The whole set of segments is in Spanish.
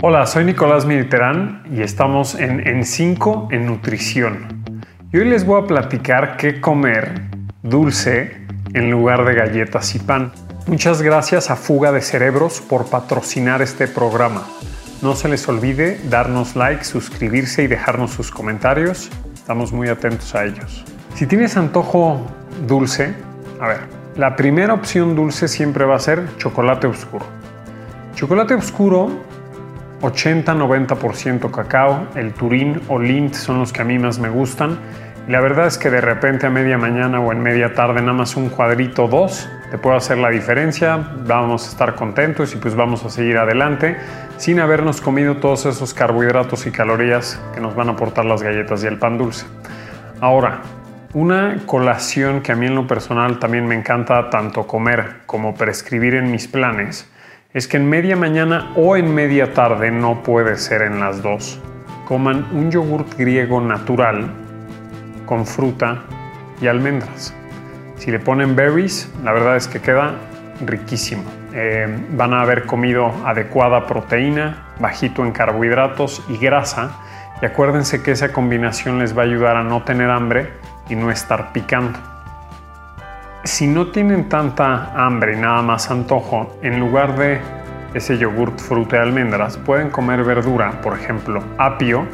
Hola, soy Nicolás Militerán y estamos en En 5 en Nutrición. Y hoy les voy a platicar qué comer dulce en lugar de galletas y pan. Muchas gracias a Fuga de Cerebros por patrocinar este programa. No se les olvide darnos like, suscribirse y dejarnos sus comentarios. Estamos muy atentos a ellos. Si tienes antojo dulce, a ver, la primera opción dulce siempre va a ser chocolate oscuro. Chocolate oscuro 80-90% cacao, el Turín o Lindt son los que a mí más me gustan. Y la verdad es que de repente a media mañana o en media tarde nada más un cuadrito o dos te puede hacer la diferencia, vamos a estar contentos y pues vamos a seguir adelante sin habernos comido todos esos carbohidratos y calorías que nos van a aportar las galletas y el pan dulce. Ahora, una colación que a mí en lo personal también me encanta tanto comer como prescribir en mis planes es que en media mañana o en media tarde, no puede ser en las dos, coman un yogurt griego natural con fruta y almendras. Si le ponen berries, la verdad es que queda riquísimo. Eh, van a haber comido adecuada proteína, bajito en carbohidratos y grasa. Y acuérdense que esa combinación les va a ayudar a no tener hambre y no estar picando. Si no tienen tanta hambre y nada más antojo, en lugar de ese yogurt, fruta y almendras, pueden comer verdura, por ejemplo, apio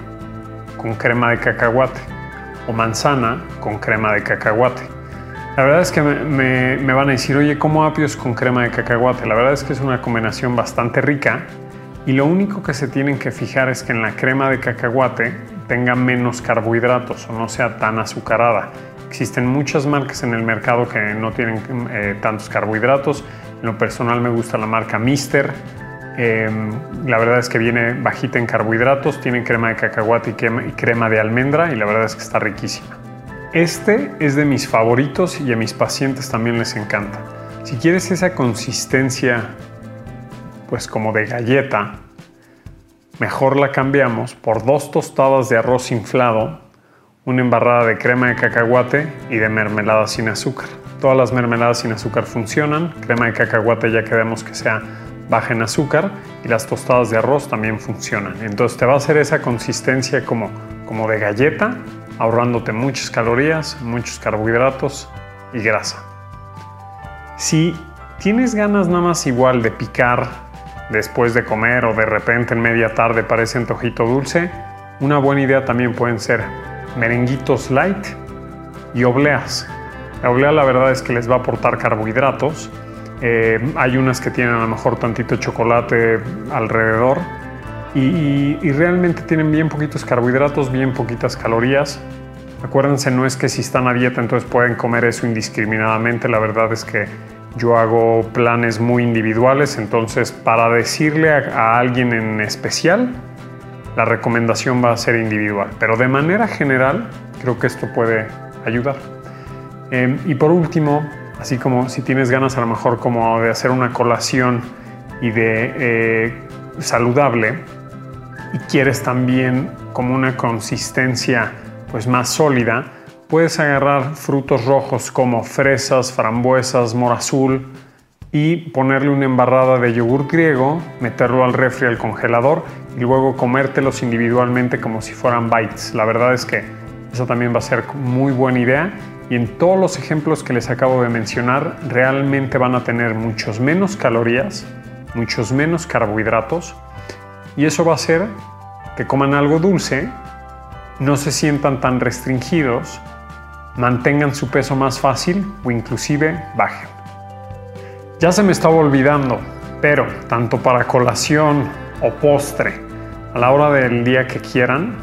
con crema de cacahuate o manzana con crema de cacahuate. La verdad es que me, me, van a decir, oye, ¿cómo apios con crema de cacahuate? La verdad es que es una combinación bastante rica y lo único que se tienen que fijar es que en la crema de cacahuate tenga menos carbohidratos o no sea tan azucarada. Existen muchas marcas en el mercado que no tienen eh, tantos carbohidratos. En lo personal me gusta la marca Mister. Em, la verdad es que viene bajita en carbohidratos, tiene crema de cacahuate y crema de almendra y la verdad es que está riquísima. Este es de mis favoritos y a mis pacientes también les encanta. Si quieres esa consistencia, pues como de galleta, mejor la cambiamos por dos tostadas de arroz inflado una embarrada de crema de cacahuate y de mermelada sin azúcar. Todas las mermeladas sin azúcar funcionan, crema de cacahuate ya queremos que sea baja en azúcar y las tostadas de arroz también funcionan. Entonces te va a hacer esa consistencia como, como de galleta, ahorrándote muchas calorías, muchos carbohidratos y grasa. Si tienes ganas nada más igual de picar después de comer o de repente en media tarde parece antojito dulce, una buena idea también pueden ser merenguitos light y obleas. La oblea la verdad es que les va a aportar carbohidratos. Eh, hay unas que tienen a lo mejor tantito chocolate alrededor y, realmente tienen bien poquitos carbohidratos, bien poquitas calorías. Acuérdense, no es que si están a dieta entonces pueden comer eso indiscriminadamente. La verdad es que yo hago planes muy individuales, entonces para decirle a alguien en especial, la recomendación va a ser individual, pero de manera general creo que esto puede ayudar. Em, y por último, así como si tienes ganas a lo mejor como de hacer una colación y de eh, saludable y quieres también como una consistencia pues más sólida, puedes agarrar frutos rojos como fresas, frambuesas, mora azul, y ponerle una embarrada de yogur griego, meterlo al refri al congelador y luego comértelos individualmente como si fueran bites. La verdad es que esa también va a ser muy buena idea y en todos los ejemplos que les acabo de mencionar realmente van a tener muchos menos calorías, muchos menos carbohidratos y eso va a hacer que coman algo dulce, no se sientan tan restringidos, mantengan su peso más fácil o inclusive bajen. Ya se me estaba olvidando, pero tanto para colación o postre, a la hora del día que quieran,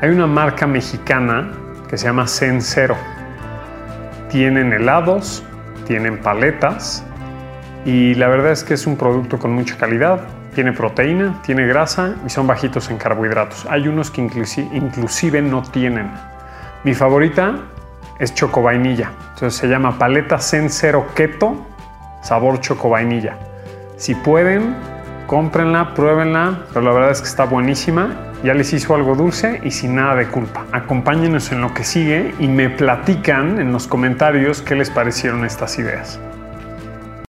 hay una marca mexicana que se llama Cero. Tienen helados, tienen paletas y la verdad es que es un producto con mucha calidad. Tiene proteína, tiene grasa y son bajitos en carbohidratos. Hay unos que inclusive no tienen. Mi favorita es choco vainilla. Entonces se llama paleta Cero Keto sabor choco vainilla. Si pueden, cómprenla, pruébenla, pero la verdad es que está buenísima. Ya les hizo algo dulce y sin nada de culpa. Acompáñenos en lo que sigue y me platican en los comentarios qué les parecieron estas ideas.